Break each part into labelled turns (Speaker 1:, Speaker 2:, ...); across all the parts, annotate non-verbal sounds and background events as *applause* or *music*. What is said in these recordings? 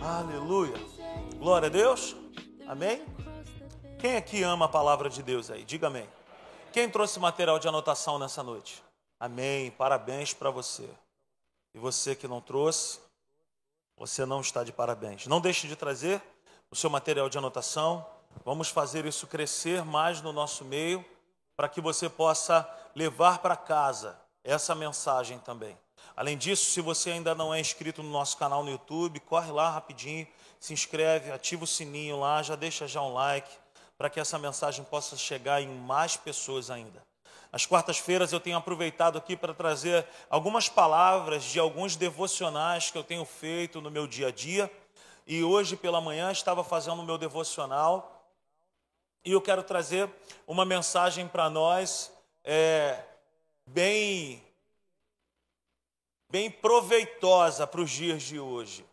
Speaker 1: Aleluia. Glória a Deus. Amém? Quem aqui ama a palavra de Deus aí? Diga amém. Quem trouxe material de anotação nessa noite? Amém. Parabéns para você. E você que não trouxe, você não está de parabéns. Não deixe de trazer o seu material de anotação. Vamos fazer isso crescer mais no nosso meio, para que você possa levar para casa essa mensagem também. Além disso, se você ainda não é inscrito no nosso canal no YouTube, corre lá rapidinho, se inscreve, ativa o sininho lá, já deixa já um like, para que essa mensagem possa chegar em mais pessoas ainda. Às quartas-feiras eu tenho aproveitado aqui para trazer algumas palavras de alguns devocionais que eu tenho feito no meu dia a dia. E hoje pela manhã estava fazendo o meu devocional e eu quero trazer uma mensagem para nós é, bem bem proveitosa para os dias de hoje.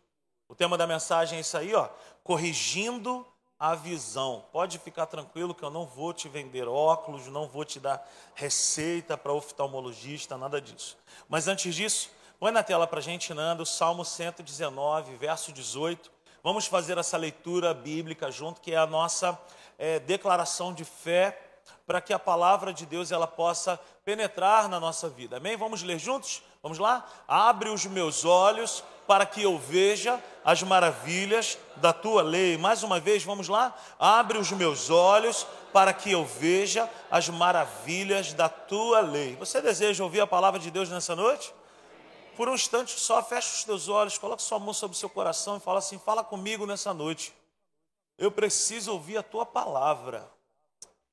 Speaker 1: O tema da mensagem é isso aí, ó, corrigindo a visão. Pode ficar tranquilo que eu não vou te vender óculos, não vou te dar receita para oftalmologista, nada disso. Mas antes disso, põe na tela para a gente, Nando, Salmo 119, verso 18. Vamos fazer essa leitura bíblica junto, que é a nossa é, declaração de fé para que a palavra de Deus ela possa penetrar na nossa vida. Amém? Vamos ler juntos? Vamos lá? Abre os meus olhos para que eu veja as maravilhas da tua lei. Mais uma vez, vamos lá? Abre os meus olhos para que eu veja as maravilhas da tua lei. Você deseja ouvir a palavra de Deus nessa noite? Por um instante só, fecha os teus olhos, coloca sua mão sobre o seu coração e fala assim: fala comigo nessa noite. Eu preciso ouvir a tua palavra.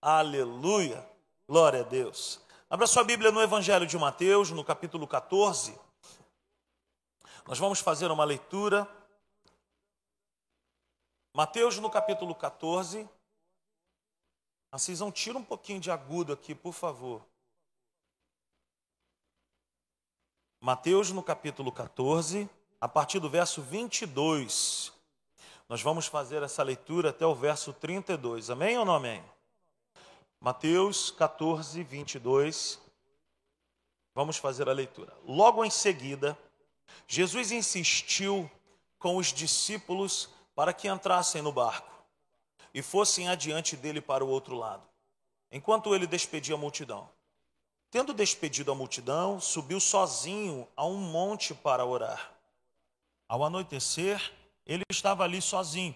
Speaker 1: Aleluia. Glória a Deus. Abra sua Bíblia no Evangelho de Mateus, no capítulo 14. Nós vamos fazer uma leitura. Mateus, no capítulo 14. Assisam, tira um pouquinho de agudo aqui, por favor. Mateus, no capítulo 14, a partir do verso 22. Nós vamos fazer essa leitura até o verso 32. Amém ou não amém? Mateus 14, 22. Vamos fazer a leitura. Logo em seguida, Jesus insistiu com os discípulos para que entrassem no barco e fossem adiante dele para o outro lado, enquanto ele despedia a multidão. Tendo despedido a multidão, subiu sozinho a um monte para orar. Ao anoitecer, ele estava ali sozinho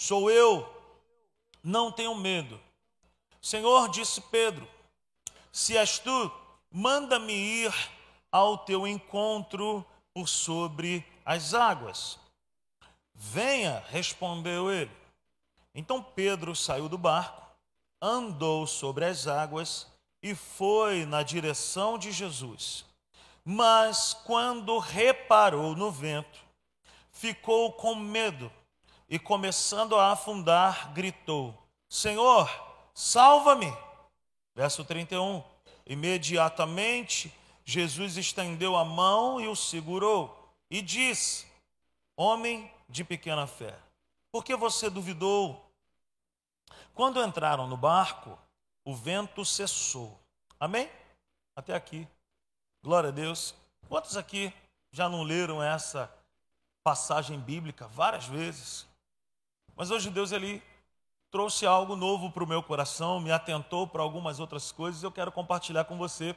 Speaker 1: Sou eu, não tenho medo. Senhor, disse Pedro, se és tu, manda-me ir ao teu encontro por sobre as águas. Venha, respondeu ele. Então Pedro saiu do barco, andou sobre as águas e foi na direção de Jesus. Mas quando reparou no vento, ficou com medo e, começando a afundar, gritou: Senhor, salva-me. Verso 31. Imediatamente, Jesus estendeu a mão e o segurou e disse: Homem de pequena fé, por que você duvidou? Quando entraram no barco, o vento cessou. Amém? Até aqui. Glória a Deus. Quantos aqui já não leram essa passagem bíblica várias vezes? Mas hoje Deus ele trouxe algo novo para o meu coração, me atentou para algumas outras coisas, eu quero compartilhar com você.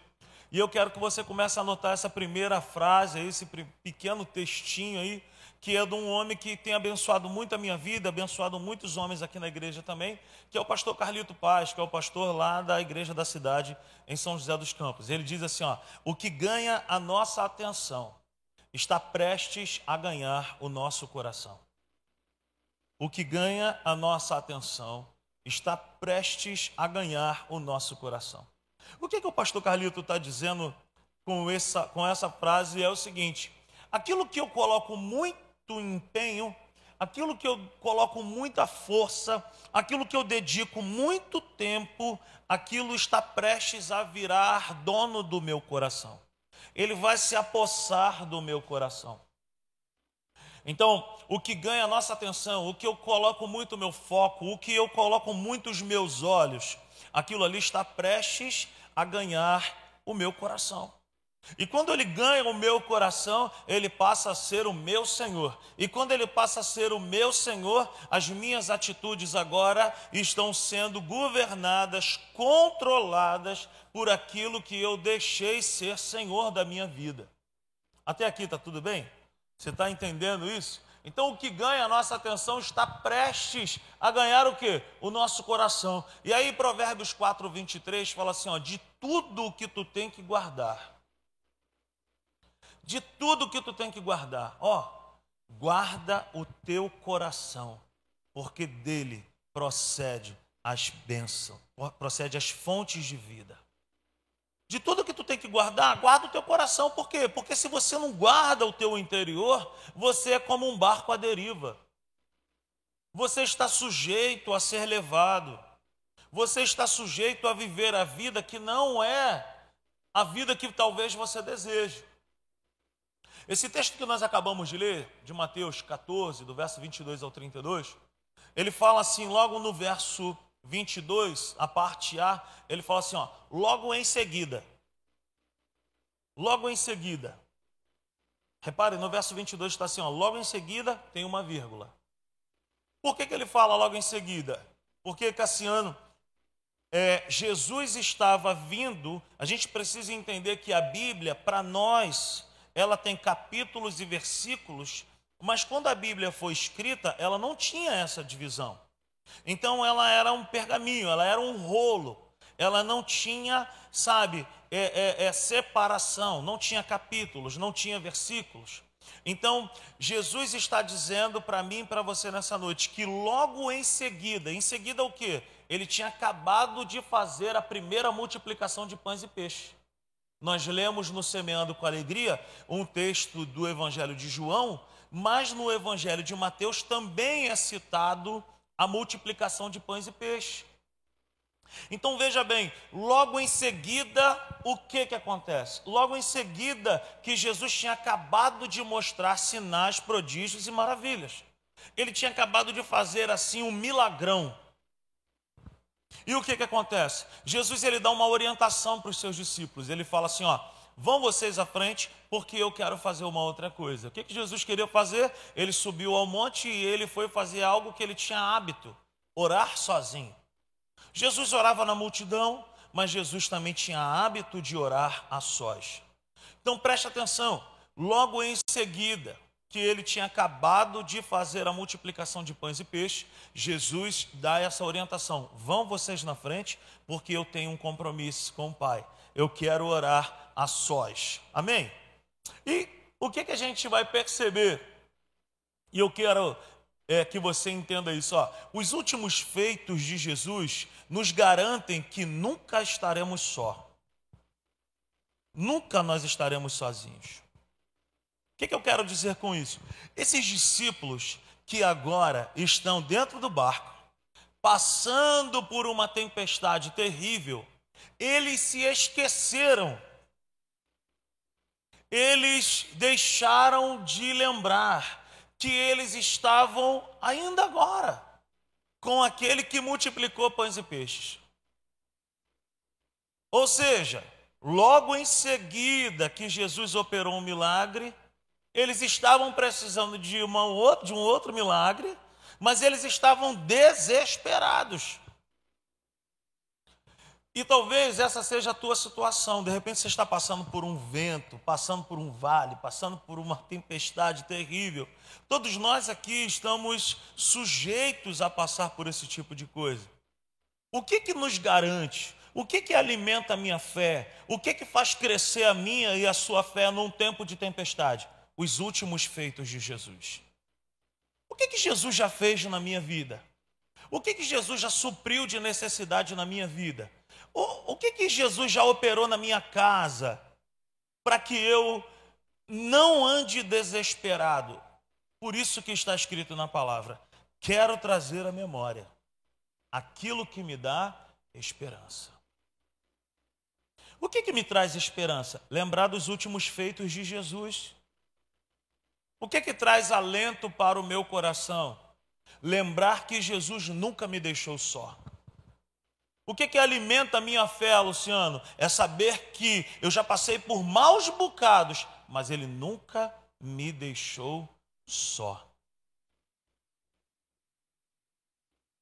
Speaker 1: E eu quero que você comece a anotar essa primeira frase, esse pequeno textinho aí, que é de um homem que tem abençoado muito a minha vida, abençoado muitos homens aqui na igreja também, que é o pastor Carlito Paz, que é o pastor lá da igreja da cidade em São José dos Campos. Ele diz assim, ó: "O que ganha a nossa atenção está prestes a ganhar o nosso coração." O que ganha a nossa atenção está prestes a ganhar o nosso coração. O que, que o pastor Carlito está dizendo com essa, com essa frase é o seguinte: aquilo que eu coloco muito, empenho, aquilo que eu coloco muita força, aquilo que eu dedico muito tempo, aquilo está prestes a virar dono do meu coração. Ele vai se apossar do meu coração. Então, o que ganha a nossa atenção, o que eu coloco muito meu foco, o que eu coloco muito os meus olhos, aquilo ali está prestes a ganhar o meu coração. E quando ele ganha o meu coração, ele passa a ser o meu Senhor. E quando ele passa a ser o meu Senhor, as minhas atitudes agora estão sendo governadas, controladas por aquilo que eu deixei ser Senhor da minha vida. Até aqui está tudo bem? Você está entendendo isso? Então o que ganha a nossa atenção está prestes a ganhar o que? O nosso coração. E aí Provérbios 4, 23 fala assim: ó, de tudo que tu tem que guardar. De tudo que tu tem que guardar, ó, guarda o teu coração, porque dele procede as bênçãos, procede as fontes de vida. De tudo que tu tem que guardar, guarda o teu coração. Por quê? Porque se você não guarda o teu interior, você é como um barco à deriva. Você está sujeito a ser levado. Você está sujeito a viver a vida que não é a vida que talvez você deseje. Esse texto que nós acabamos de ler, de Mateus 14, do verso 22 ao 32, ele fala assim, logo no verso 22, a parte A, ele fala assim, ó, logo em seguida. Logo em seguida. Repare, no verso 22 está assim, ó, logo em seguida tem uma vírgula. Por que, que ele fala logo em seguida? Porque, Cassiano, é, Jesus estava vindo, a gente precisa entender que a Bíblia, para nós, ela tem capítulos e versículos, mas quando a Bíblia foi escrita, ela não tinha essa divisão. Então ela era um pergaminho, ela era um rolo, ela não tinha, sabe, é, é, é separação, não tinha capítulos, não tinha versículos. Então, Jesus está dizendo para mim e para você nessa noite que logo em seguida, em seguida o que? Ele tinha acabado de fazer a primeira multiplicação de pães e peixes. Nós lemos no Semeando com Alegria um texto do Evangelho de João, mas no Evangelho de Mateus também é citado a multiplicação de pães e peixes. Então veja bem, logo em seguida, o que que acontece? Logo em seguida que Jesus tinha acabado de mostrar sinais, prodígios e maravilhas. Ele tinha acabado de fazer assim um milagrão. E o que que acontece? Jesus ele dá uma orientação para os seus discípulos. Ele fala assim, ó, vão vocês à frente, porque eu quero fazer uma outra coisa. O que, que Jesus queria fazer? Ele subiu ao monte e ele foi fazer algo que ele tinha hábito: orar sozinho. Jesus orava na multidão, mas Jesus também tinha hábito de orar a sós. Então preste atenção, logo em seguida que ele tinha acabado de fazer a multiplicação de pães e peixes, Jesus dá essa orientação: vão vocês na frente, porque eu tenho um compromisso com o Pai. Eu quero orar a sós. Amém? E o que, que a gente vai perceber? E eu quero é, que você entenda isso. Ó. Os últimos feitos de Jesus nos garantem que nunca estaremos só. Nunca nós estaremos sozinhos. O que, que eu quero dizer com isso? Esses discípulos que agora estão dentro do barco, passando por uma tempestade terrível, eles se esqueceram eles deixaram de lembrar que eles estavam ainda agora com aquele que multiplicou pães e peixes. Ou seja, logo em seguida que Jesus operou um milagre, eles estavam precisando de, uma, de um outro milagre, mas eles estavam desesperados. E talvez essa seja a tua situação. De repente você está passando por um vento, passando por um vale, passando por uma *laughs* tempestade terrível. Todos nós aqui estamos sujeitos a passar por esse tipo de coisa. O que que nos garante? O que que alimenta a minha fé? O que que faz crescer a minha e a sua fé num tempo de tempestade? Os últimos feitos de Jesus. O que que Jesus já fez na minha vida? O que que Jesus já supriu de necessidade na minha vida? O, o que, que Jesus já operou na minha casa para que eu não ande desesperado? Por isso que está escrito na palavra: quero trazer à memória aquilo que me dá esperança. O que, que me traz esperança? Lembrar dos últimos feitos de Jesus. O que, que traz alento para o meu coração? Lembrar que Jesus nunca me deixou só. O que, que alimenta a minha fé, Luciano? É saber que eu já passei por maus bocados, mas Ele nunca me deixou só.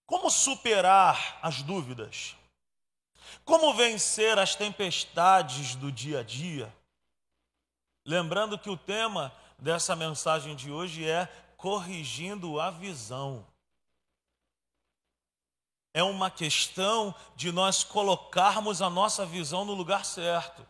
Speaker 1: Como superar as dúvidas? Como vencer as tempestades do dia a dia? Lembrando que o tema dessa mensagem de hoje é corrigindo a visão. É uma questão de nós colocarmos a nossa visão no lugar certo.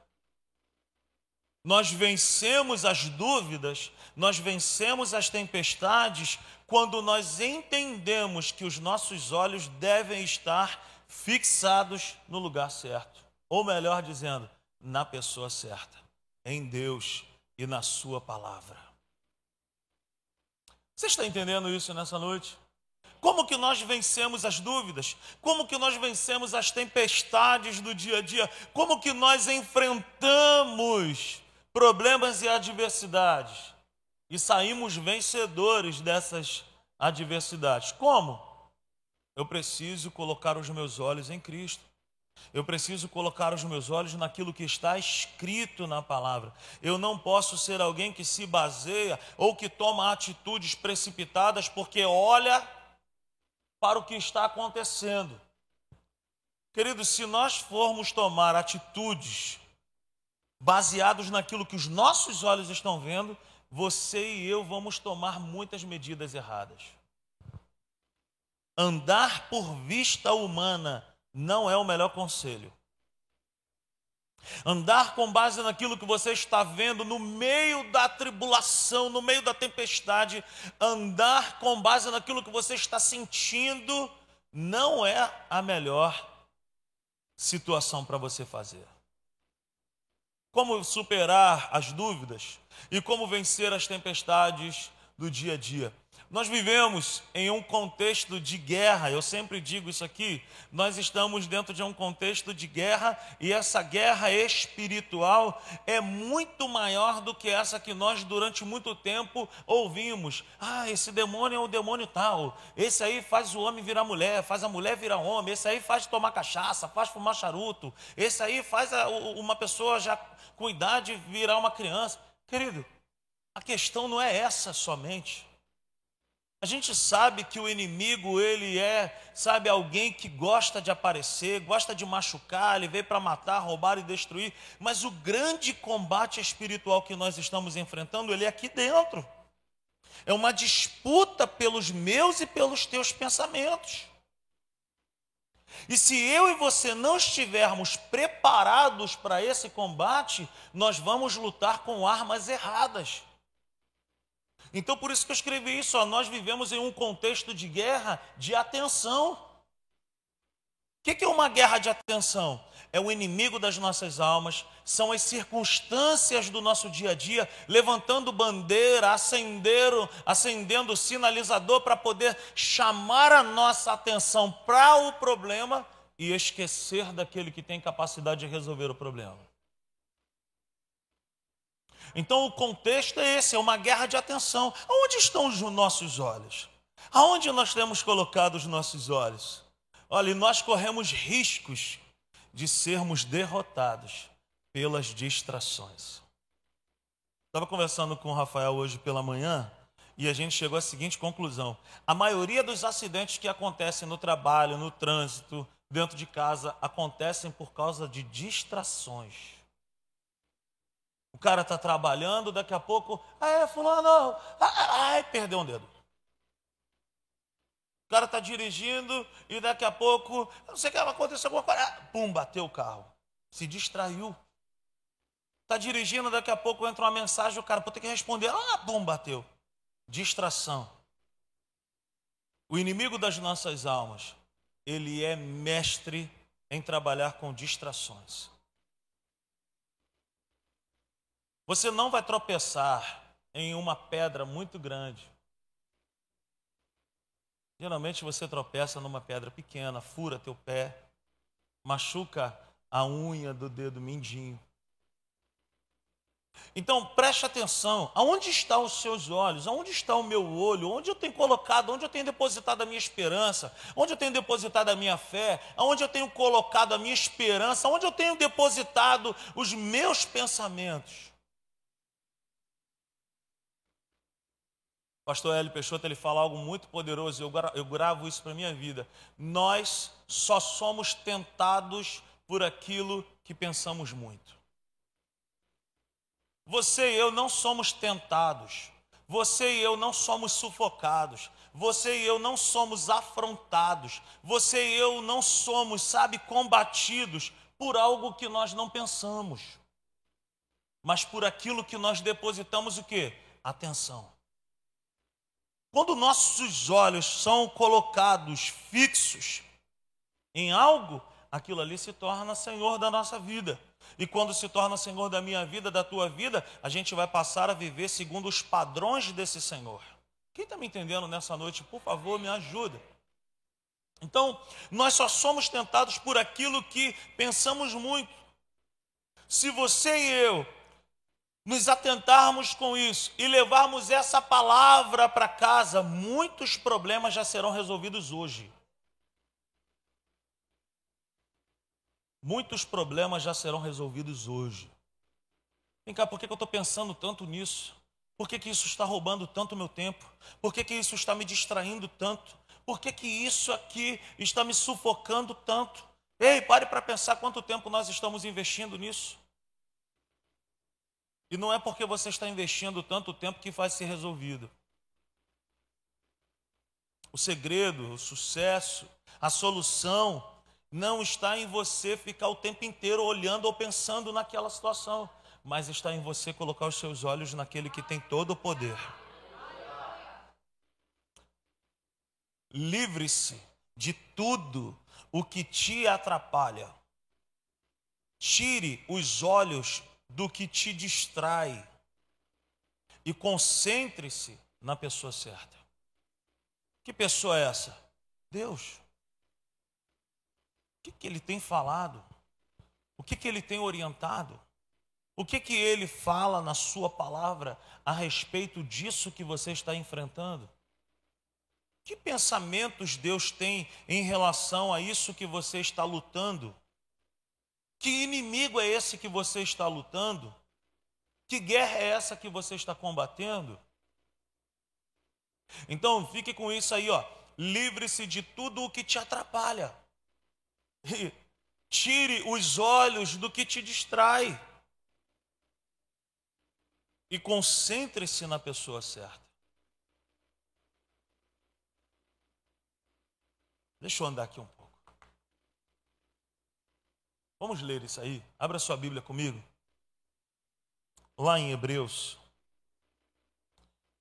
Speaker 1: Nós vencemos as dúvidas, nós vencemos as tempestades quando nós entendemos que os nossos olhos devem estar fixados no lugar certo, ou melhor dizendo, na pessoa certa, em Deus e na Sua palavra. Você está entendendo isso nessa noite? Como que nós vencemos as dúvidas? Como que nós vencemos as tempestades do dia a dia? Como que nós enfrentamos problemas e adversidades? e saímos vencedores dessas adversidades. Como? Eu preciso colocar os meus olhos em Cristo. Eu preciso colocar os meus olhos naquilo que está escrito na palavra. Eu não posso ser alguém que se baseia ou que toma atitudes precipitadas porque olha para o que está acontecendo. Queridos, se nós formos tomar atitudes baseados naquilo que os nossos olhos estão vendo, você e eu vamos tomar muitas medidas erradas. Andar por vista humana não é o melhor conselho. Andar com base naquilo que você está vendo no meio da tribulação, no meio da tempestade, andar com base naquilo que você está sentindo, não é a melhor situação para você fazer. Como superar as dúvidas? e como vencer as tempestades do dia a dia. Nós vivemos em um contexto de guerra, eu sempre digo isso aqui. Nós estamos dentro de um contexto de guerra e essa guerra espiritual é muito maior do que essa que nós durante muito tempo ouvimos. Ah, esse demônio é o demônio tal. Esse aí faz o homem virar mulher, faz a mulher virar homem. Esse aí faz tomar cachaça, faz fumar charuto. Esse aí faz a, uma pessoa já com idade virar uma criança. Querido, a questão não é essa somente. A gente sabe que o inimigo, ele é, sabe, alguém que gosta de aparecer, gosta de machucar, ele veio para matar, roubar e destruir, mas o grande combate espiritual que nós estamos enfrentando, ele é aqui dentro. É uma disputa pelos meus e pelos teus pensamentos. E se eu e você não estivermos preparados para esse combate, nós vamos lutar com armas erradas. Então, por isso que eu escrevi isso, ó, nós vivemos em um contexto de guerra de atenção. O que é uma guerra de atenção? É o inimigo das nossas almas, são as circunstâncias do nosso dia a dia, levantando bandeira, acendendo, acendendo sinalizador para poder chamar a nossa atenção para o problema e esquecer daquele que tem capacidade de resolver o problema. Então o contexto é esse, é uma guerra de atenção. Onde estão os nossos olhos? Aonde nós temos colocado os nossos olhos? Olha, nós corremos riscos de sermos derrotados pelas distrações. Estava conversando com o Rafael hoje pela manhã e a gente chegou à seguinte conclusão: a maioria dos acidentes que acontecem no trabalho, no trânsito, dentro de casa, acontecem por causa de distrações. O cara está trabalhando, daqui a pouco, ah, é, fulano, ai, perdeu um dedo. O cara está dirigindo e daqui a pouco, não sei o que, aconteceu alguma coisa, ah, pum, bateu o carro. Se distraiu. Está dirigindo, daqui a pouco entra uma mensagem, o cara pode ter que responder, ah, pum, bateu. Distração. O inimigo das nossas almas, ele é mestre em trabalhar com distrações. Você não vai tropeçar em uma pedra muito grande Geralmente você tropeça numa pedra pequena, fura teu pé, machuca a unha do dedo mindinho. Então preste atenção, aonde estão os seus olhos? Aonde está o meu olho? Onde eu tenho colocado? Onde eu tenho depositado a minha esperança? Onde eu tenho depositado a minha fé? Aonde eu tenho colocado a minha esperança? Onde eu tenho depositado os meus pensamentos? Pastor Hélio Peixoto ele fala algo muito poderoso, eu, eu gravo isso para a minha vida. Nós só somos tentados por aquilo que pensamos muito. Você e eu não somos tentados. Você e eu não somos sufocados. Você e eu não somos afrontados. Você e eu não somos, sabe, combatidos por algo que nós não pensamos. Mas por aquilo que nós depositamos o quê? Atenção. Quando nossos olhos são colocados fixos em algo, aquilo ali se torna Senhor da nossa vida. E quando se torna Senhor da minha vida, da tua vida, a gente vai passar a viver segundo os padrões desse Senhor. Quem está me entendendo nessa noite, por favor, me ajuda. Então, nós só somos tentados por aquilo que pensamos muito. Se você e eu nos atentarmos com isso e levarmos essa palavra para casa, muitos problemas já serão resolvidos hoje. Muitos problemas já serão resolvidos hoje. Vem cá, por que eu estou pensando tanto nisso? Por que, que isso está roubando tanto meu tempo? Por que, que isso está me distraindo tanto? Por que, que isso aqui está me sufocando tanto? Ei, pare para pensar quanto tempo nós estamos investindo nisso. E não é porque você está investindo tanto tempo que vai ser resolvido. O segredo, o sucesso, a solução não está em você ficar o tempo inteiro olhando ou pensando naquela situação, mas está em você colocar os seus olhos naquele que tem todo o poder. Livre-se de tudo o que te atrapalha. Tire os olhos do que te distrai e concentre-se na pessoa certa. Que pessoa é essa? Deus. O que, que ele tem falado? O que, que ele tem orientado? O que, que ele fala na sua palavra a respeito disso que você está enfrentando? Que pensamentos Deus tem em relação a isso que você está lutando? Que inimigo é esse que você está lutando? Que guerra é essa que você está combatendo? Então, fique com isso aí, ó. Livre-se de tudo o que te atrapalha. E tire os olhos do que te distrai. E concentre-se na pessoa certa. Deixa eu andar aqui um pouco. Vamos ler isso aí? Abra sua Bíblia comigo. Lá em Hebreus.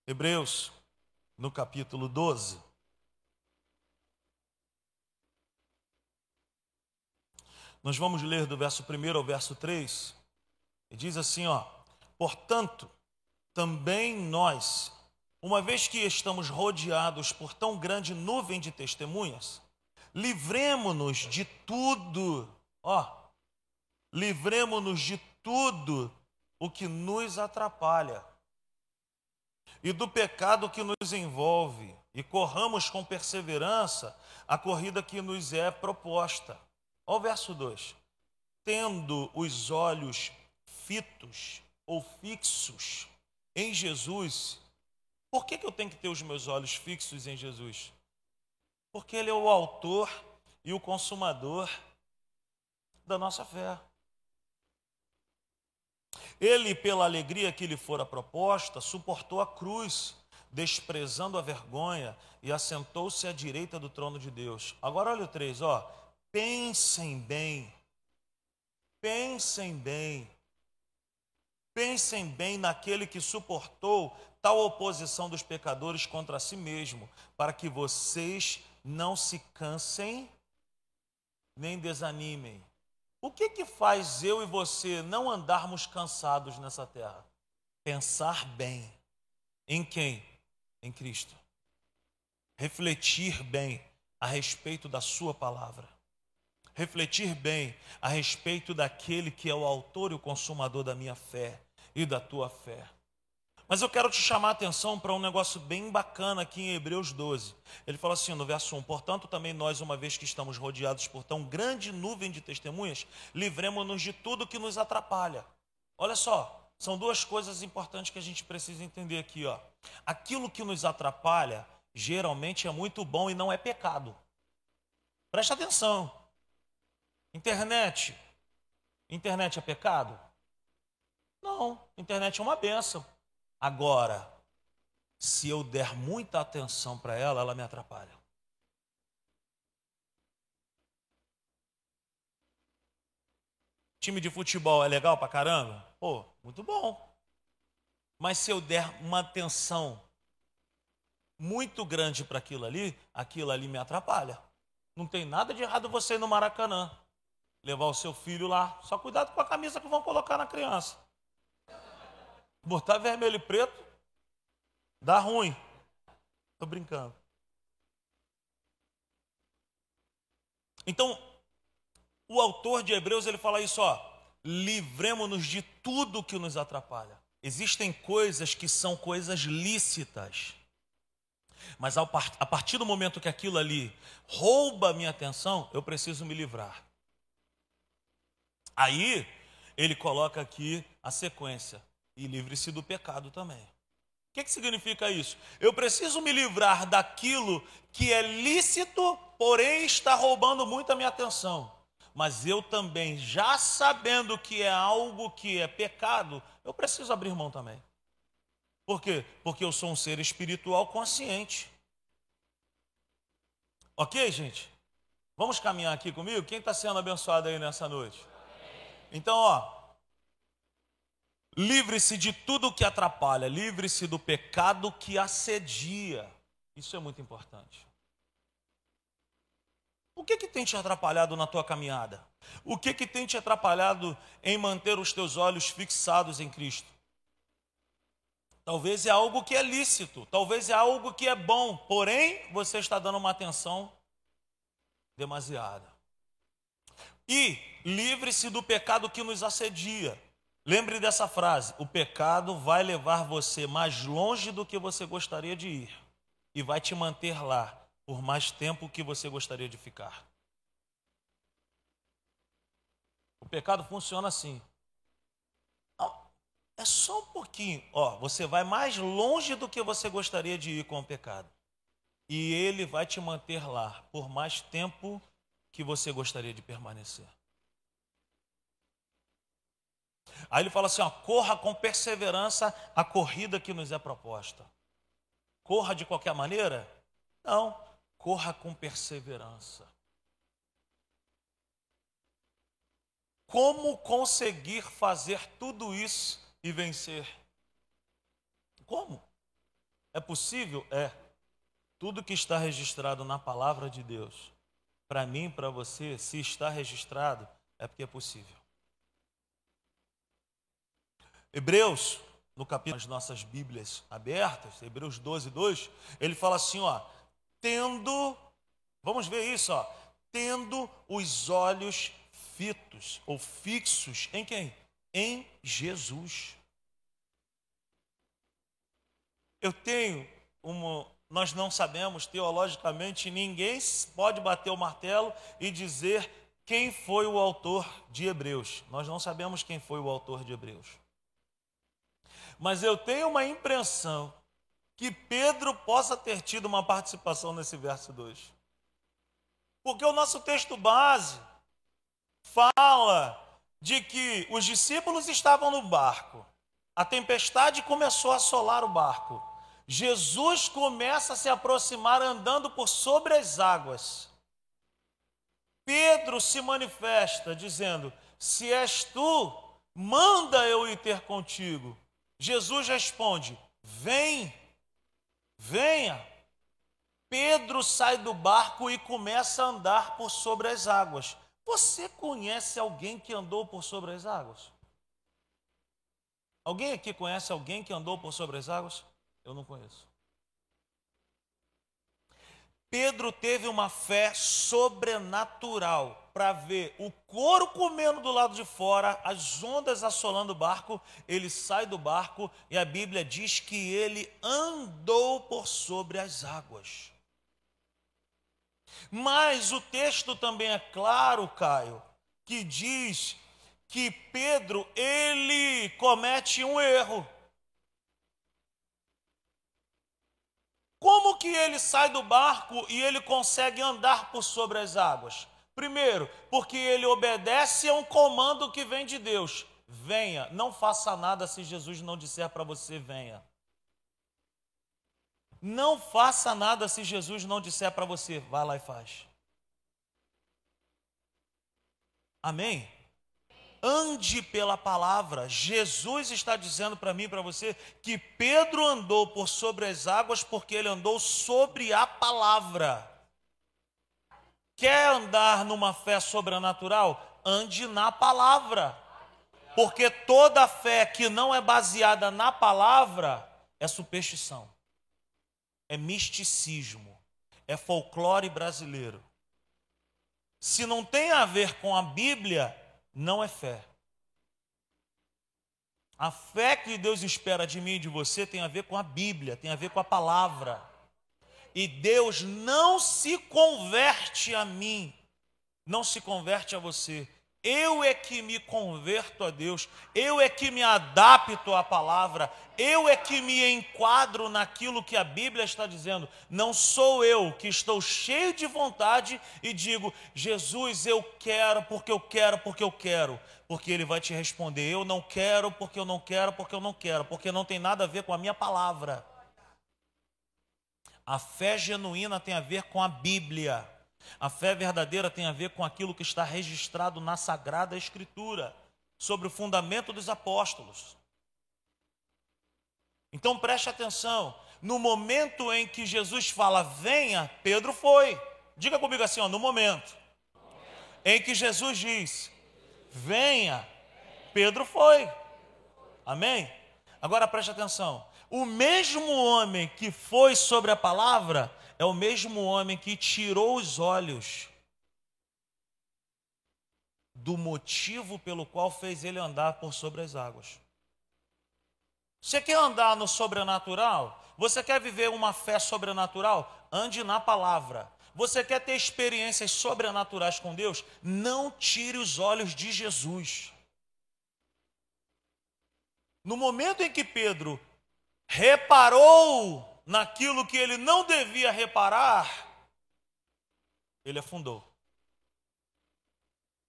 Speaker 1: Hebreus, no capítulo 12. Nós vamos ler do verso 1 ao verso 3. E diz assim, ó: Portanto, também nós, uma vez que estamos rodeados por tão grande nuvem de testemunhas, livremo-nos de tudo, ó, livremos-nos de tudo o que nos atrapalha e do pecado que nos envolve e corramos com perseverança a corrida que nos é proposta. Olha o verso 2: tendo os olhos fitos ou fixos em Jesus. Por que, que eu tenho que ter os meus olhos fixos em Jesus? Porque Ele é o autor e o consumador da nossa fé. Ele, pela alegria que lhe fora proposta, suportou a cruz, desprezando a vergonha, e assentou-se à direita do trono de Deus. Agora olha o 3, ó. Pensem bem. Pensem bem. Pensem bem naquele que suportou tal oposição dos pecadores contra si mesmo, para que vocês não se cansem nem desanimem. O que que faz eu e você não andarmos cansados nessa terra? Pensar bem. Em quem? Em Cristo. refletir bem a respeito da Sua palavra, refletir bem a respeito daquele que é o autor e o consumador da minha fé e da tua fé. Mas eu quero te chamar a atenção para um negócio bem bacana aqui em Hebreus 12. Ele fala assim no verso 1: Portanto, também nós, uma vez que estamos rodeados por tão grande nuvem de testemunhas, livremos-nos de tudo que nos atrapalha. Olha só, são duas coisas importantes que a gente precisa entender aqui. Ó. Aquilo que nos atrapalha geralmente é muito bom e não é pecado. Presta atenção. Internet. Internet é pecado? Não, internet é uma benção. Agora, se eu der muita atenção para ela, ela me atrapalha. Time de futebol é legal pra caramba? Pô, muito bom. Mas se eu der uma atenção muito grande para aquilo ali, aquilo ali me atrapalha. Não tem nada de errado você ir no Maracanã, levar o seu filho lá. Só cuidado com a camisa que vão colocar na criança. Botar vermelho e preto dá ruim. Tô brincando. Então, o autor de Hebreus ele fala isso, ó, livremos-nos de tudo que nos atrapalha. Existem coisas que são coisas lícitas. Mas a partir do momento que aquilo ali rouba a minha atenção, eu preciso me livrar. Aí, ele coloca aqui a sequência e livre-se do pecado também. O que, que significa isso? Eu preciso me livrar daquilo que é lícito, porém está roubando muito a minha atenção. Mas eu também, já sabendo que é algo que é pecado, eu preciso abrir mão também. Por quê? Porque eu sou um ser espiritual consciente. Ok, gente? Vamos caminhar aqui comigo? Quem está sendo abençoado aí nessa noite? Então, ó, Livre-se de tudo que atrapalha, livre-se do pecado que assedia. Isso é muito importante. O que, que tem te atrapalhado na tua caminhada? O que, que tem te atrapalhado em manter os teus olhos fixados em Cristo? Talvez é algo que é lícito, talvez é algo que é bom, porém você está dando uma atenção demasiada. E livre-se do pecado que nos assedia. Lembre dessa frase: o pecado vai levar você mais longe do que você gostaria de ir e vai te manter lá por mais tempo que você gostaria de ficar. O pecado funciona assim. É só um pouquinho. Ó, você vai mais longe do que você gostaria de ir com o pecado. E ele vai te manter lá por mais tempo que você gostaria de permanecer. Aí ele fala assim: ó, corra com perseverança a corrida que nos é proposta. Corra de qualquer maneira? Não, corra com perseverança. Como conseguir fazer tudo isso e vencer? Como? É possível? É. Tudo que está registrado na palavra de Deus, para mim para você, se está registrado, é porque é possível. Hebreus, no capítulo das nossas Bíblias abertas, Hebreus 12, 2, ele fala assim, ó, tendo, vamos ver isso, ó, tendo os olhos fitos ou fixos em quem? Em Jesus. Eu tenho uma, nós não sabemos teologicamente, ninguém pode bater o martelo e dizer quem foi o autor de Hebreus. Nós não sabemos quem foi o autor de Hebreus. Mas eu tenho uma impressão que Pedro possa ter tido uma participação nesse verso 2. Porque o nosso texto base fala de que os discípulos estavam no barco, a tempestade começou a assolar o barco. Jesus começa a se aproximar andando por sobre as águas. Pedro se manifesta dizendo: Se és tu, manda eu ir ter contigo. Jesus responde: Vem, venha. Pedro sai do barco e começa a andar por sobre as águas. Você conhece alguém que andou por sobre as águas? Alguém aqui conhece alguém que andou por sobre as águas? Eu não conheço. Pedro teve uma fé sobrenatural para ver o couro comendo do lado de fora, as ondas assolando o barco. Ele sai do barco e a Bíblia diz que ele andou por sobre as águas. Mas o texto também é claro, Caio, que diz que Pedro ele comete um erro. Como que ele sai do barco e ele consegue andar por sobre as águas? Primeiro, porque ele obedece a um comando que vem de Deus. Venha, não faça nada se Jesus não disser para você venha. Não faça nada se Jesus não disser para você, vá lá e faz. Amém? ande pela palavra. Jesus está dizendo para mim e para você que Pedro andou por sobre as águas porque ele andou sobre a palavra. Quer andar numa fé sobrenatural? Ande na palavra. Porque toda fé que não é baseada na palavra é superstição, é misticismo, é folclore brasileiro. Se não tem a ver com a Bíblia, não é fé. A fé que Deus espera de mim e de você tem a ver com a Bíblia, tem a ver com a palavra. E Deus não se converte a mim, não se converte a você eu é que me converto a Deus, eu é que me adapto à palavra, eu é que me enquadro naquilo que a Bíblia está dizendo. Não sou eu que estou cheio de vontade e digo, Jesus, eu quero porque eu quero, porque eu quero. Porque ele vai te responder, eu não quero porque eu não quero, porque eu não quero, porque não tem nada a ver com a minha palavra. A fé genuína tem a ver com a Bíblia. A fé verdadeira tem a ver com aquilo que está registrado na Sagrada Escritura, sobre o fundamento dos apóstolos. Então preste atenção, no momento em que Jesus fala, venha, Pedro foi. Diga comigo assim, ó, no momento em que Jesus diz, venha, Pedro foi. Amém? Agora preste atenção. O mesmo homem que foi sobre a palavra é o mesmo homem que tirou os olhos do motivo pelo qual fez ele andar por sobre as águas. Você quer andar no sobrenatural? Você quer viver uma fé sobrenatural? Ande na palavra. Você quer ter experiências sobrenaturais com Deus? Não tire os olhos de Jesus. No momento em que Pedro reparou naquilo que ele não devia reparar, ele afundou. O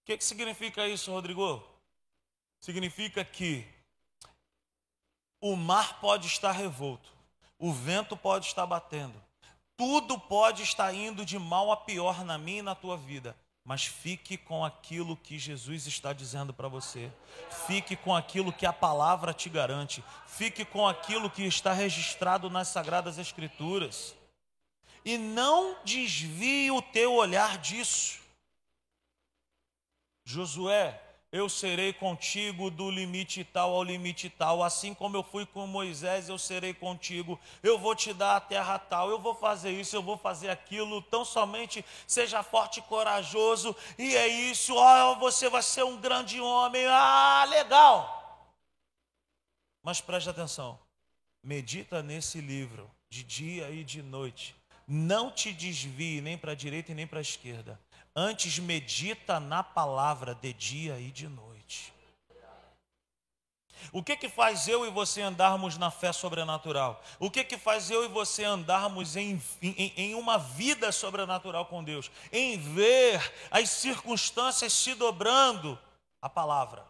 Speaker 1: que, que significa isso, Rodrigo? Significa que o mar pode estar revolto, o vento pode estar batendo, tudo pode estar indo de mal a pior na minha e na tua vida, mas fique com aquilo que Jesus está dizendo para você. Fique com aquilo que a palavra te garante. Fique com aquilo que está registrado nas sagradas escrituras. E não desvie o teu olhar disso. Josué, eu serei contigo do limite tal ao limite tal, assim como eu fui com Moisés, eu serei contigo. Eu vou te dar a terra tal, eu vou fazer isso, eu vou fazer aquilo. Tão somente seja forte e corajoso, e é isso. Oh, você vai ser um grande homem. Ah, legal. Mas preste atenção. Medita nesse livro de dia e de noite. Não te desvie nem para a direita e nem para a esquerda Antes medita na palavra de dia e de noite. O que que faz eu e você andarmos na fé sobrenatural? O que que faz eu e você andarmos em, em, em uma vida sobrenatural com Deus? Em ver as circunstâncias se dobrando a palavra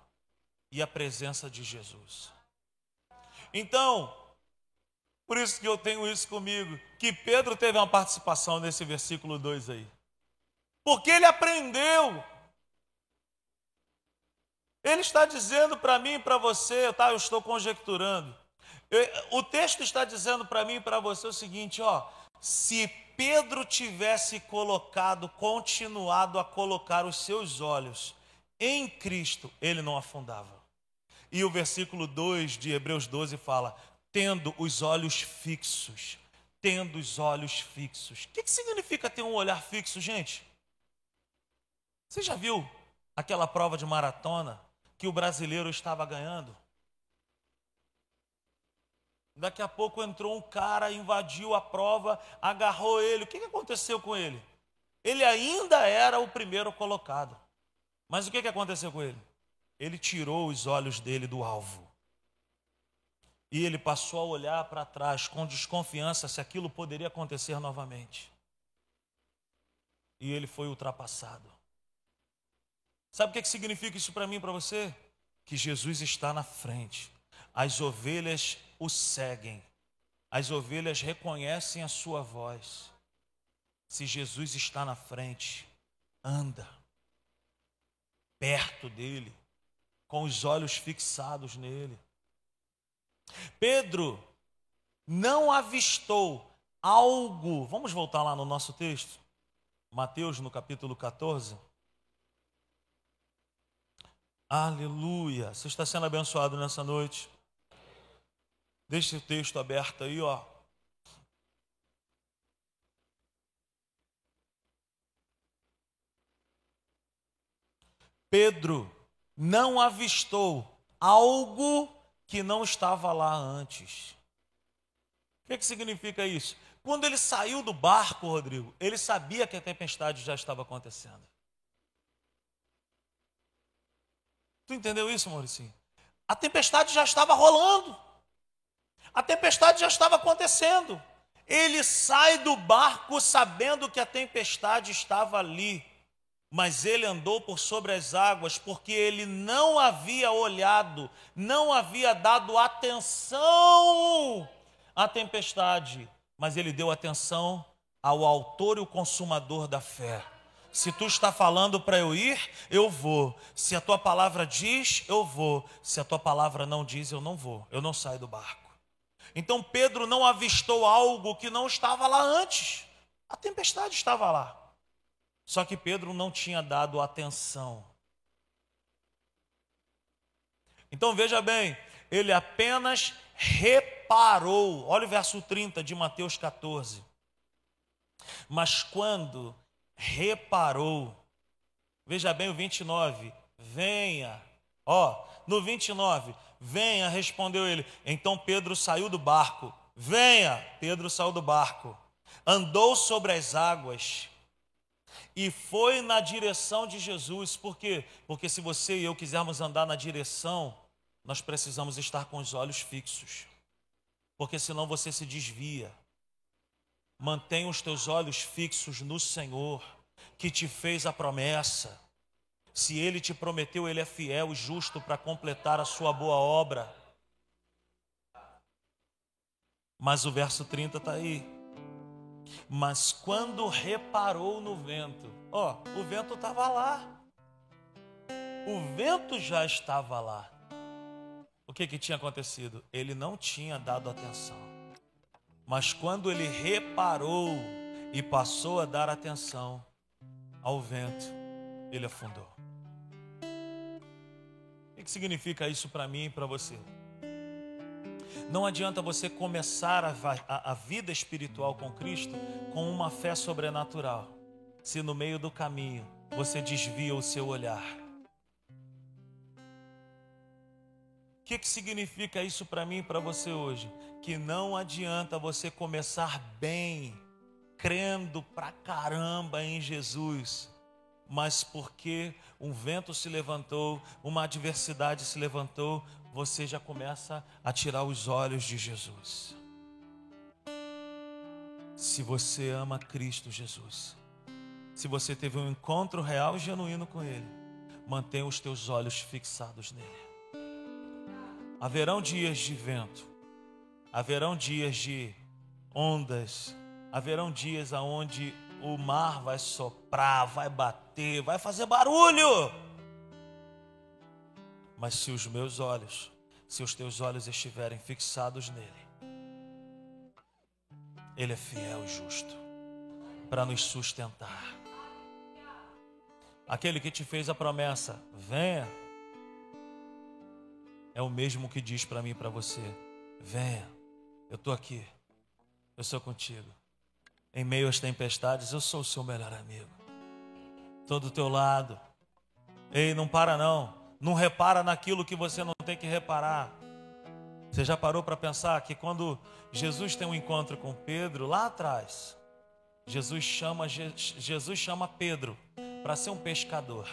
Speaker 1: e a presença de Jesus. Então, por isso que eu tenho isso comigo, que Pedro teve uma participação nesse versículo 2 aí. Porque ele aprendeu. Ele está dizendo para mim e para você, tá? Eu estou conjecturando. Eu, o texto está dizendo para mim e para você o seguinte, ó: se Pedro tivesse colocado, continuado a colocar os seus olhos em Cristo, ele não afundava. E o versículo 2 de Hebreus 12 fala: tendo os olhos fixos, tendo os olhos fixos. O que, que significa ter um olhar fixo, gente? Você já viu aquela prova de maratona que o brasileiro estava ganhando? Daqui a pouco entrou um cara, invadiu a prova, agarrou ele. O que aconteceu com ele? Ele ainda era o primeiro colocado. Mas o que aconteceu com ele? Ele tirou os olhos dele do alvo. E ele passou a olhar para trás com desconfiança se aquilo poderia acontecer novamente. E ele foi ultrapassado. Sabe o que, significa isso para mim e para você? Que Jesus está na frente. As ovelhas o seguem. As ovelhas reconhecem a sua voz. Se Jesus está na frente, anda perto dele, com os olhos fixados nele. Pedro não avistou algo. Vamos voltar lá no nosso texto? Mateus, no capítulo 14. Aleluia. Você está sendo abençoado nessa noite. Deixe o texto aberto aí, ó. Pedro não avistou algo que não estava lá antes. O que, que significa isso? Quando ele saiu do barco, Rodrigo, ele sabia que a tempestade já estava acontecendo. Tu entendeu isso, Mauricinho? A tempestade já estava rolando. A tempestade já estava acontecendo. Ele sai do barco sabendo que a tempestade estava ali mas ele andou por sobre as águas porque ele não havia olhado, não havia dado atenção à tempestade, mas ele deu atenção ao autor e o consumador da fé. Se tu está falando para eu ir, eu vou. Se a tua palavra diz, eu vou. Se a tua palavra não diz, eu não vou. Eu não saio do barco. Então Pedro não avistou algo que não estava lá antes. A tempestade estava lá. Só que Pedro não tinha dado atenção. Então veja bem, ele apenas reparou. Olha o verso 30 de Mateus 14. Mas quando reparou, veja bem o 29, venha, ó, no 29, venha, respondeu ele. Então Pedro saiu do barco, venha, Pedro saiu do barco, andou sobre as águas e foi na direção de Jesus. Por quê? Porque se você e eu quisermos andar na direção, nós precisamos estar com os olhos fixos. Porque senão você se desvia. Mantenha os teus olhos fixos no Senhor, que te fez a promessa. Se ele te prometeu, ele é fiel e justo para completar a sua boa obra. Mas o verso 30 está aí. Mas quando reparou no vento, ó, o vento estava lá. O vento já estava lá. O que, que tinha acontecido? Ele não tinha dado atenção. Mas quando ele reparou e passou a dar atenção ao vento, ele afundou. O que significa isso para mim e para você? Não adianta você começar a, a, a vida espiritual com Cristo com uma fé sobrenatural, se no meio do caminho você desvia o seu olhar. O que, que significa isso para mim e para você hoje? Que não adianta você começar bem, crendo pra caramba em Jesus, mas porque um vento se levantou, uma adversidade se levantou, você já começa a tirar os olhos de Jesus. Se você ama Cristo Jesus, se você teve um encontro real e genuíno com Ele, mantenha os teus olhos fixados nele. Haverão dias de vento, haverão dias de ondas, haverão dias aonde o mar vai soprar, vai bater, vai fazer barulho. Mas se os meus olhos, se os teus olhos estiverem fixados nele, ele é fiel e justo para nos sustentar. Aquele que te fez a promessa, venha, é o mesmo que diz para mim e para você: venha, eu estou aqui, Eu sou contigo. Em meio às tempestades, eu sou o seu melhor amigo. Estou do teu lado. Ei, não para não. Não repara naquilo que você não tem que reparar. Você já parou para pensar que quando Jesus tem um encontro com Pedro lá atrás, Jesus chama Jesus chama Pedro para ser um pescador.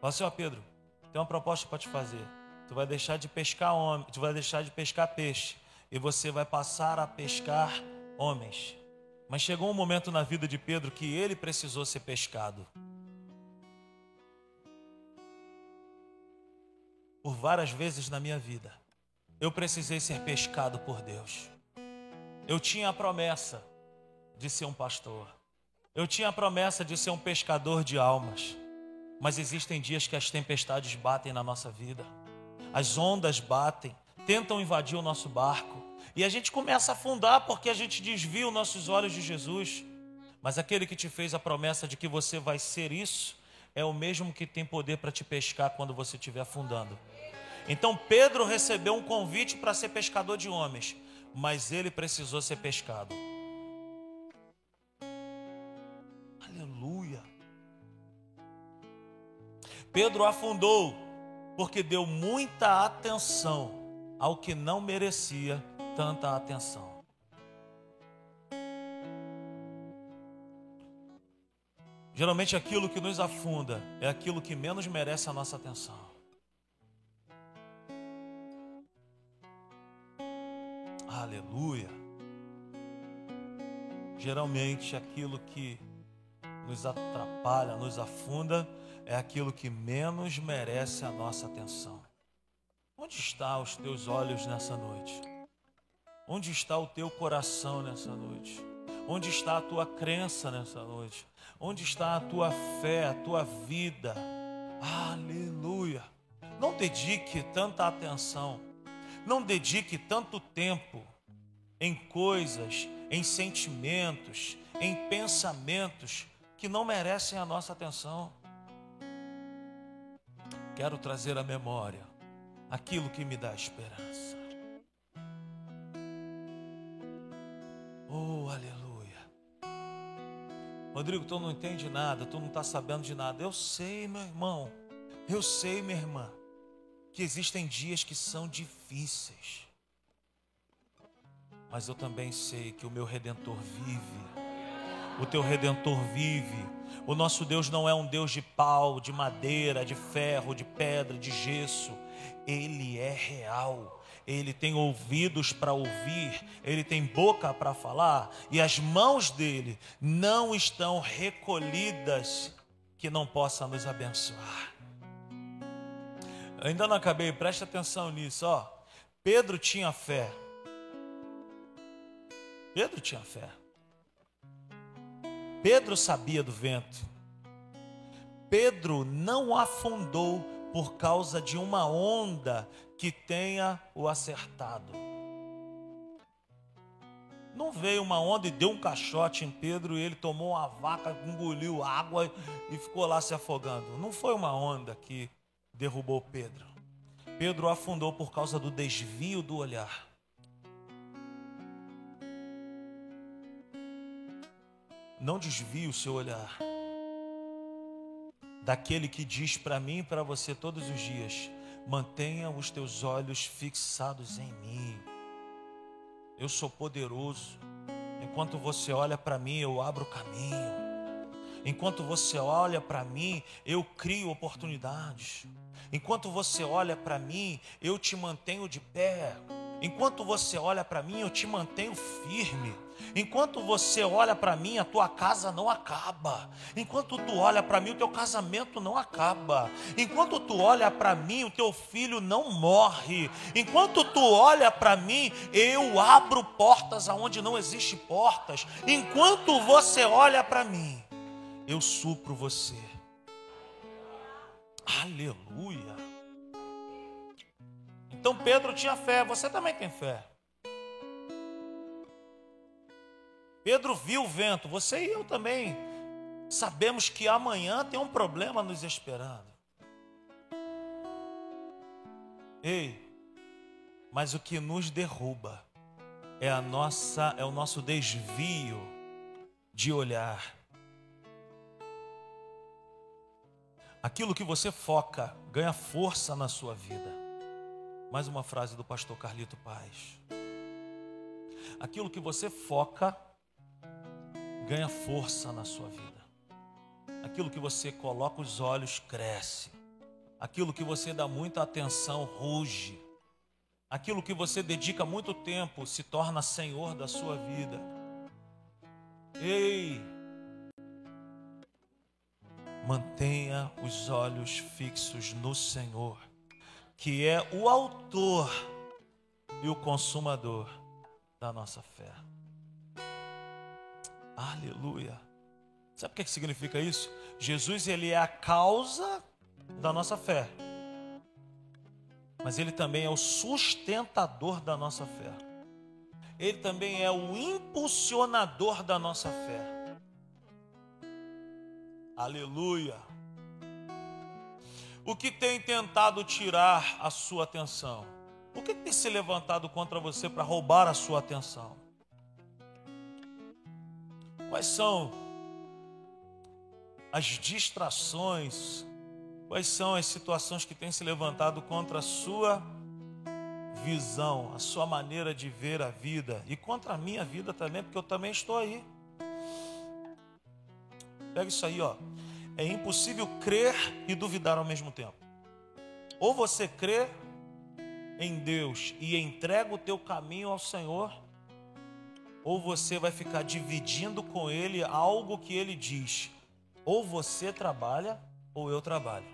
Speaker 1: Fala assim, ó Pedro, tem uma proposta para te fazer. Tu vai deixar de pescar homem, tu vai deixar de pescar peixe e você vai passar a pescar homens. Mas chegou um momento na vida de Pedro que ele precisou ser pescado. Por várias vezes na minha vida, eu precisei ser pescado por Deus. Eu tinha a promessa de ser um pastor. Eu tinha a promessa de ser um pescador de almas. Mas existem dias que as tempestades batem na nossa vida. As ondas batem, tentam invadir o nosso barco. E a gente começa a afundar porque a gente desvia os nossos olhos de Jesus. Mas aquele que te fez a promessa de que você vai ser isso, é o mesmo que tem poder para te pescar quando você estiver afundando. Então Pedro recebeu um convite para ser pescador de homens, mas ele precisou ser pescado. Aleluia. Pedro afundou porque deu muita atenção ao que não merecia tanta atenção. Geralmente aquilo que nos afunda é aquilo que menos merece a nossa atenção. Aleluia. Geralmente aquilo que nos atrapalha, nos afunda, é aquilo que menos merece a nossa atenção. Onde estão os teus olhos nessa noite? Onde está o teu coração nessa noite? Onde está a tua crença nessa noite? Onde está a tua fé, a tua vida? Aleluia! Não dedique tanta atenção, não dedique tanto tempo em coisas, em sentimentos, em pensamentos que não merecem a nossa atenção. Quero trazer à memória aquilo que me dá esperança. Oh, aleluia. Rodrigo, tu não entende nada, tu não está sabendo de nada. Eu sei, meu irmão. Eu sei, minha irmã, que existem dias que são difíceis. Mas eu também sei que o meu redentor vive o teu redentor vive. O nosso Deus não é um Deus de pau, de madeira, de ferro, de pedra, de gesso. Ele é real. Ele tem ouvidos para ouvir, ele tem boca para falar, e as mãos dele não estão recolhidas que não possa nos abençoar. Eu ainda não acabei, preste atenção nisso, ó. Pedro tinha fé. Pedro tinha fé. Pedro sabia do vento. Pedro não afundou por causa de uma onda que tenha o acertado. Não veio uma onda e deu um caixote em Pedro e ele tomou uma vaca, engoliu água e ficou lá se afogando. Não foi uma onda que derrubou Pedro. Pedro afundou por causa do desvio do olhar. Não desvie o seu olhar daquele que diz para mim e para você todos os dias: mantenha os teus olhos fixados em mim. Eu sou poderoso. Enquanto você olha para mim, eu abro caminho. Enquanto você olha para mim, eu crio oportunidades. Enquanto você olha para mim, eu te mantenho de pé. Enquanto você olha para mim, eu te mantenho firme. Enquanto você olha para mim, a tua casa não acaba. Enquanto tu olha para mim, o teu casamento não acaba. Enquanto tu olha para mim, o teu filho não morre. Enquanto tu olha para mim, eu abro portas aonde não existe portas. Enquanto você olha para mim, eu supro você. Aleluia. Então Pedro tinha fé, você também tem fé. Pedro viu o vento, você e eu também sabemos que amanhã tem um problema nos esperando. Ei, mas o que nos derruba é a nossa é o nosso desvio de olhar. Aquilo que você foca ganha força na sua vida. Mais uma frase do pastor Carlito Paz. Aquilo que você foca ganha força na sua vida. Aquilo que você coloca os olhos cresce. Aquilo que você dá muita atenção ruge. Aquilo que você dedica muito tempo se torna senhor da sua vida. Ei! Mantenha os olhos fixos no Senhor, que é o autor e o consumador da nossa fé. Aleluia. Sabe o que significa isso? Jesus ele é a causa da nossa fé. Mas ele também é o sustentador da nossa fé. Ele também é o impulsionador da nossa fé. Aleluia. O que tem tentado tirar a sua atenção? O que tem se levantado contra você para roubar a sua atenção? Quais são as distrações? Quais são as situações que têm se levantado contra a sua visão, a sua maneira de ver a vida e contra a minha vida também, porque eu também estou aí. Pega isso aí, ó. É impossível crer e duvidar ao mesmo tempo. Ou você crê em Deus e entrega o teu caminho ao Senhor, ou você vai ficar dividindo com ele algo que ele diz. Ou você trabalha, ou eu trabalho.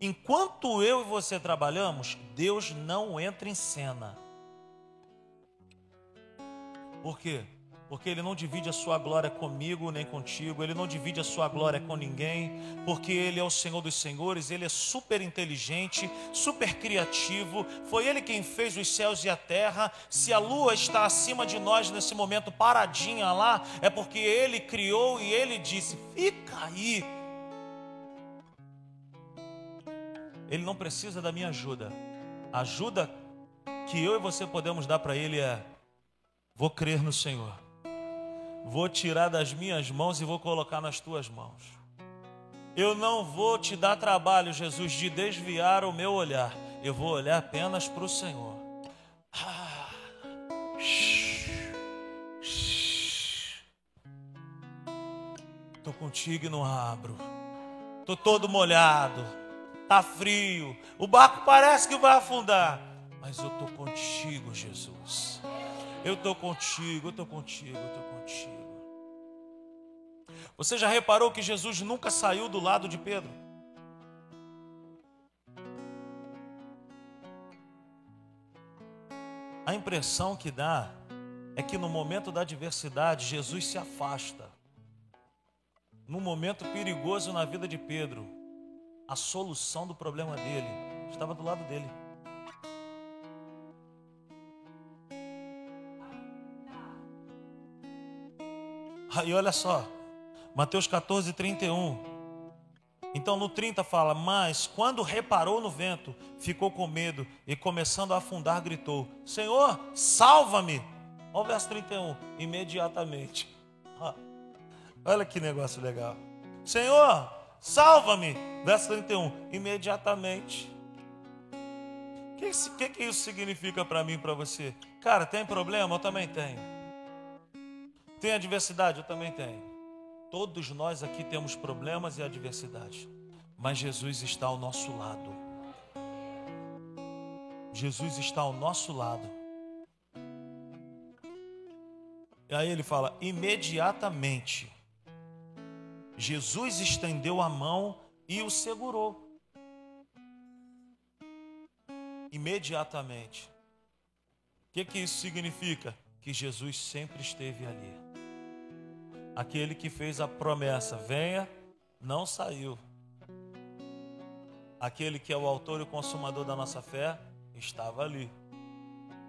Speaker 1: Enquanto eu e você trabalhamos, Deus não entra em cena. Por quê? Porque Ele não divide a sua glória comigo nem contigo, Ele não divide a sua glória com ninguém, porque Ele é o Senhor dos Senhores, Ele é super inteligente, super criativo, foi Ele quem fez os céus e a terra. Se a lua está acima de nós nesse momento, paradinha lá, é porque Ele criou e Ele disse: fica aí. Ele não precisa da minha ajuda, a ajuda que eu e você podemos dar para Ele é: vou crer no Senhor vou tirar das minhas mãos e vou colocar nas tuas mãos. Eu não vou te dar trabalho, Jesus, de desviar o meu olhar. Eu vou olhar apenas para o Senhor. Estou contigo e não abro. Estou todo molhado. Está frio. O barco parece que vai afundar. Mas eu estou contigo, Jesus. Eu estou contigo, eu estou contigo, eu estou contigo. Você já reparou que Jesus nunca saiu do lado de Pedro? A impressão que dá é que no momento da adversidade, Jesus se afasta. No momento perigoso na vida de Pedro, a solução do problema dele estava do lado dele. Aí olha só, Mateus 14, 31. Então no 30 fala: Mas quando reparou no vento, ficou com medo e começando a afundar, gritou: Senhor, salva-me. Olha o verso 31. Imediatamente. Olha que negócio legal. Senhor, salva-me. Verso 31. Imediatamente. O que, que, que isso significa para mim e para você? Cara, tem problema? Eu também tenho. Tem adversidade? Eu também tenho. Todos nós aqui temos problemas e adversidade, mas Jesus está ao nosso lado. Jesus está ao nosso lado. E aí ele fala: imediatamente, Jesus estendeu a mão e o segurou. Imediatamente. O que, que isso significa? Que Jesus sempre esteve ali. Aquele que fez a promessa, venha, não saiu. Aquele que é o autor e o consumador da nossa fé, estava ali.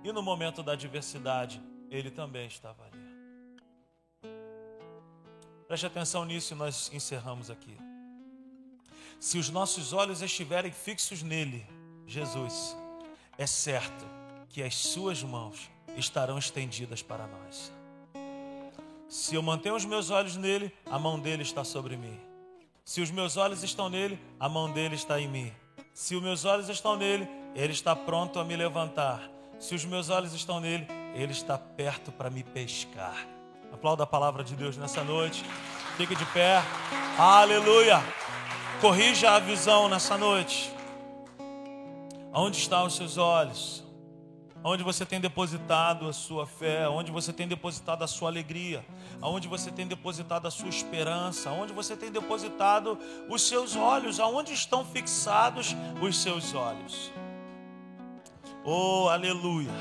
Speaker 1: E no momento da adversidade, ele também estava ali. Preste atenção nisso e nós encerramos aqui. Se os nossos olhos estiverem fixos nele, Jesus, é certo que as suas mãos estarão estendidas para nós. Se eu mantenho os meus olhos nele, a mão dele está sobre mim. Se os meus olhos estão nele, a mão dele está em mim. Se os meus olhos estão nele, ele está pronto a me levantar. Se os meus olhos estão nele, ele está perto para me pescar. Aplauda a palavra de Deus nessa noite. Fique de pé. Aleluia. Corrija a visão nessa noite. Onde estão os seus olhos? Onde você tem depositado a sua fé? Onde você tem depositado a sua alegria? Onde você tem depositado a sua esperança? Onde você tem depositado os seus olhos? Aonde estão fixados os seus olhos? Oh, aleluia!